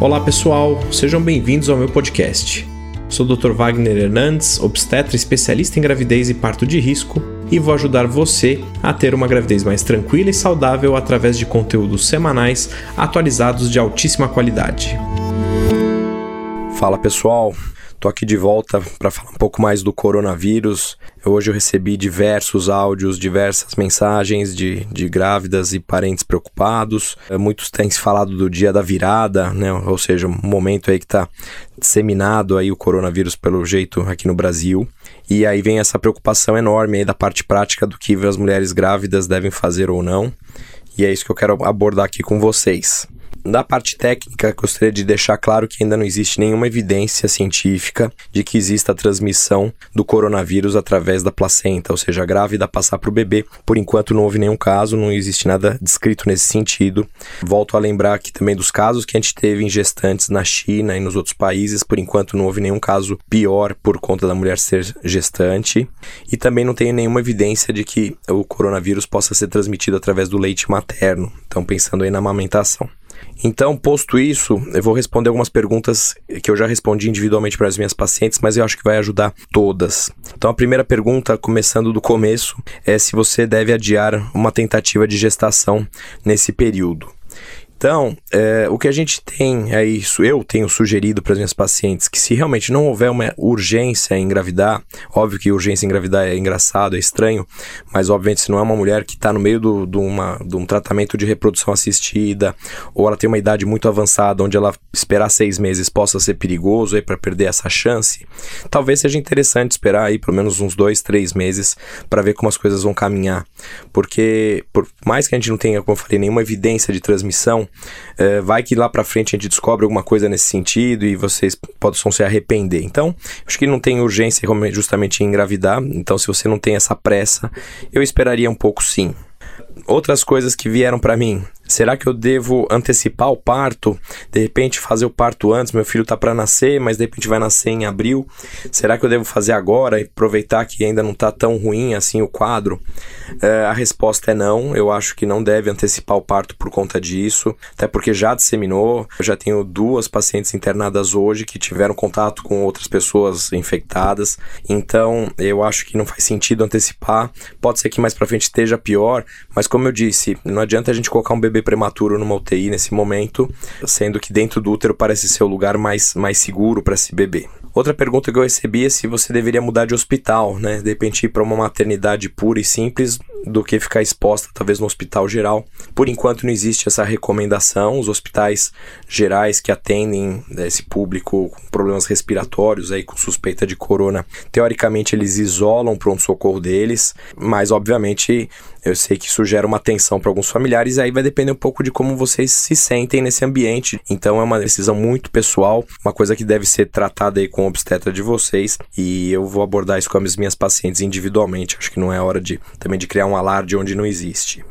Olá pessoal, sejam bem-vindos ao meu podcast. Sou o Dr. Wagner Hernandes, obstetra especialista em gravidez e parto de risco, e vou ajudar você a ter uma gravidez mais tranquila e saudável através de conteúdos semanais atualizados de altíssima qualidade. Fala pessoal, Tô aqui de volta para falar um pouco mais do coronavírus. Hoje eu recebi diversos áudios, diversas mensagens de, de grávidas e parentes preocupados. É, muitos têm se falado do dia da virada, né? Ou seja, um momento aí que está disseminado aí o coronavírus pelo jeito aqui no Brasil. E aí vem essa preocupação enorme aí da parte prática do que as mulheres grávidas devem fazer ou não. E é isso que eu quero abordar aqui com vocês. Da parte técnica, gostaria de deixar claro que ainda não existe nenhuma evidência científica de que exista a transmissão do coronavírus através da placenta, ou seja, a grávida passar para o bebê. Por enquanto não houve nenhum caso, não existe nada descrito nesse sentido. Volto a lembrar que também dos casos que a gente teve em gestantes na China e nos outros países, por enquanto não houve nenhum caso pior por conta da mulher ser gestante. E também não tem nenhuma evidência de que o coronavírus possa ser transmitido através do leite materno. Então, pensando aí na amamentação. Então, posto isso, eu vou responder algumas perguntas que eu já respondi individualmente para as minhas pacientes, mas eu acho que vai ajudar todas. Então, a primeira pergunta, começando do começo, é se você deve adiar uma tentativa de gestação nesse período. Então, é, o que a gente tem é isso, eu tenho sugerido para as minhas pacientes que se realmente não houver uma urgência em engravidar, óbvio que urgência em engravidar é engraçado, é estranho, mas obviamente se não é uma mulher que está no meio do, do uma, de um tratamento de reprodução assistida, ou ela tem uma idade muito avançada, onde ela esperar seis meses possa ser perigoso aí para perder essa chance, talvez seja interessante esperar aí pelo menos uns dois, três meses para ver como as coisas vão caminhar, porque por mais que a gente não tenha, como eu falei, nenhuma evidência de transmissão, é, vai que lá para frente a gente descobre alguma coisa nesse sentido e vocês possam se arrepender. Então, acho que não tem urgência justamente em engravidar. Então, se você não tem essa pressa, eu esperaria um pouco sim. Outras coisas que vieram para mim. Será que eu devo antecipar o parto? De repente fazer o parto antes, meu filho tá para nascer, mas de repente vai nascer em abril. Será que eu devo fazer agora e aproveitar que ainda não tá tão ruim assim o quadro? É, a resposta é não. Eu acho que não deve antecipar o parto por conta disso, até porque já disseminou. Eu já tenho duas pacientes internadas hoje que tiveram contato com outras pessoas infectadas. Então, eu acho que não faz sentido antecipar. Pode ser que mais para frente esteja pior, mas como eu disse, não adianta a gente colocar um bebê prematuro numa UTI nesse momento, sendo que dentro do útero parece ser o lugar mais, mais seguro para esse bebê. Outra pergunta que eu recebi é se você deveria mudar de hospital, né? De repente ir para uma maternidade pura e simples do que ficar exposta talvez no hospital geral. Por enquanto não existe essa recomendação. Os hospitais gerais que atendem né, esse público com problemas respiratórios aí com suspeita de corona, teoricamente eles isolam o pronto socorro deles, mas obviamente eu sei que isso gera uma tensão para alguns familiares e aí vai depender um pouco de como vocês se sentem nesse ambiente. Então é uma decisão muito pessoal, uma coisa que deve ser tratada aí com o obstetra de vocês e eu vou abordar isso com as minhas pacientes individualmente. Acho que não é hora de também de criar um alarde onde não existe.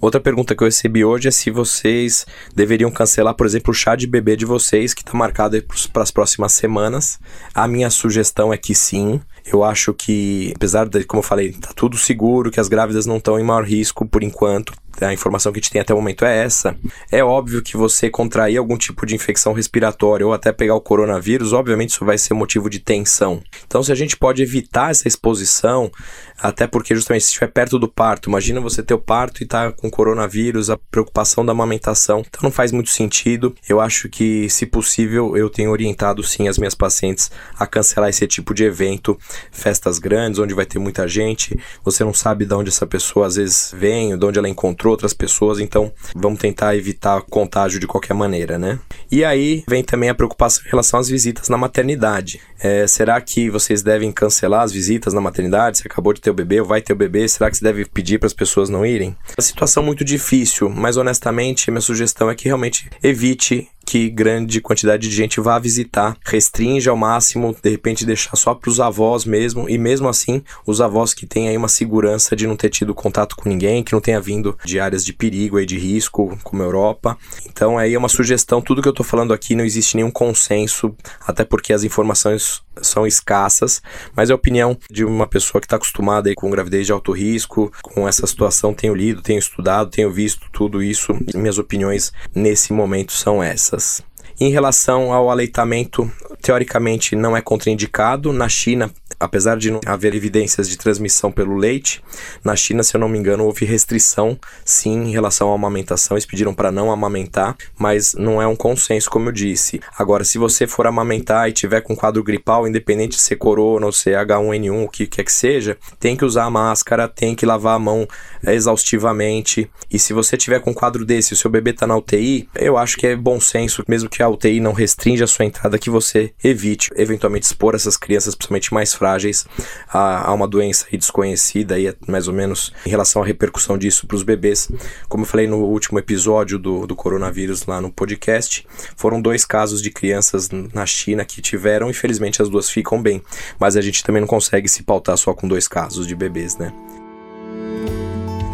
Outra pergunta que eu recebi hoje é se vocês deveriam cancelar, por exemplo, o chá de bebê de vocês, que está marcado para as próximas semanas. A minha sugestão é que sim. Eu acho que, apesar de, como eu falei, tá tudo seguro, que as grávidas não estão em maior risco por enquanto, a informação que a gente tem até o momento é essa. É óbvio que você contrair algum tipo de infecção respiratória ou até pegar o coronavírus, obviamente isso vai ser motivo de tensão. Então, se a gente pode evitar essa exposição, até porque justamente se estiver perto do parto, imagina você ter o parto e tá com coronavírus, a preocupação da amamentação, então não faz muito sentido. Eu acho que, se possível, eu tenho orientado sim as minhas pacientes a cancelar esse tipo de evento, festas grandes, onde vai ter muita gente, você não sabe de onde essa pessoa às vezes vem, de onde ela encontrou outras pessoas, então vamos tentar evitar contágio de qualquer maneira, né? E aí vem também a preocupação em relação às visitas na maternidade. É, será que vocês devem cancelar as visitas na maternidade? Você acabou de ter o bebê ou vai ter o bebê? Será que você deve pedir para as pessoas não irem? A situação muito difícil, mas honestamente, minha sugestão é que realmente evite que grande quantidade de gente vá visitar, restringe ao máximo, de repente deixar só para os avós mesmo, e mesmo assim, os avós que têm aí uma segurança de não ter tido contato com ninguém, que não tenha vindo de áreas de perigo e de risco, como a Europa. Então aí é uma sugestão, tudo que eu estou falando aqui não existe nenhum consenso, até porque as informações são escassas, mas é a opinião de uma pessoa que está acostumada aí com gravidez de alto risco, com essa situação, tenho lido, tenho estudado, tenho visto tudo isso, minhas opiniões nesse momento são essas. Em relação ao aleitamento, teoricamente não é contraindicado. Na China, apesar de não haver evidências de transmissão pelo leite, na China, se eu não me engano, houve restrição sim em relação à amamentação. Eles pediram para não amamentar, mas não é um consenso, como eu disse. Agora, se você for amamentar e tiver com quadro gripal, independente de ser corona ou ser H1N1, o que quer que seja, tem que usar a máscara, tem que lavar a mão exaustivamente. E se você tiver com quadro desse, o seu bebê está na UTI, eu acho que é bom senso, mesmo que a UTI não restrinja a sua entrada, que você evite eventualmente expor essas crianças, principalmente mais frágeis, a, a uma doença desconhecida e mais ou menos em relação à repercussão disso para os bebês. Como eu falei no último episódio do, do coronavírus lá no podcast, foram dois casos de crianças na China que tiveram, infelizmente as duas ficam bem, mas a gente também não consegue se pautar só com dois casos de bebês, né?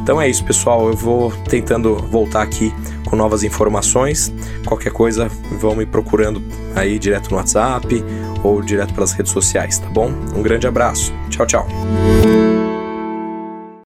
Então é isso, pessoal. Eu vou tentando voltar aqui com novas informações. Qualquer coisa, vão me procurando aí direto no WhatsApp ou direto pelas redes sociais, tá bom? Um grande abraço. Tchau, tchau.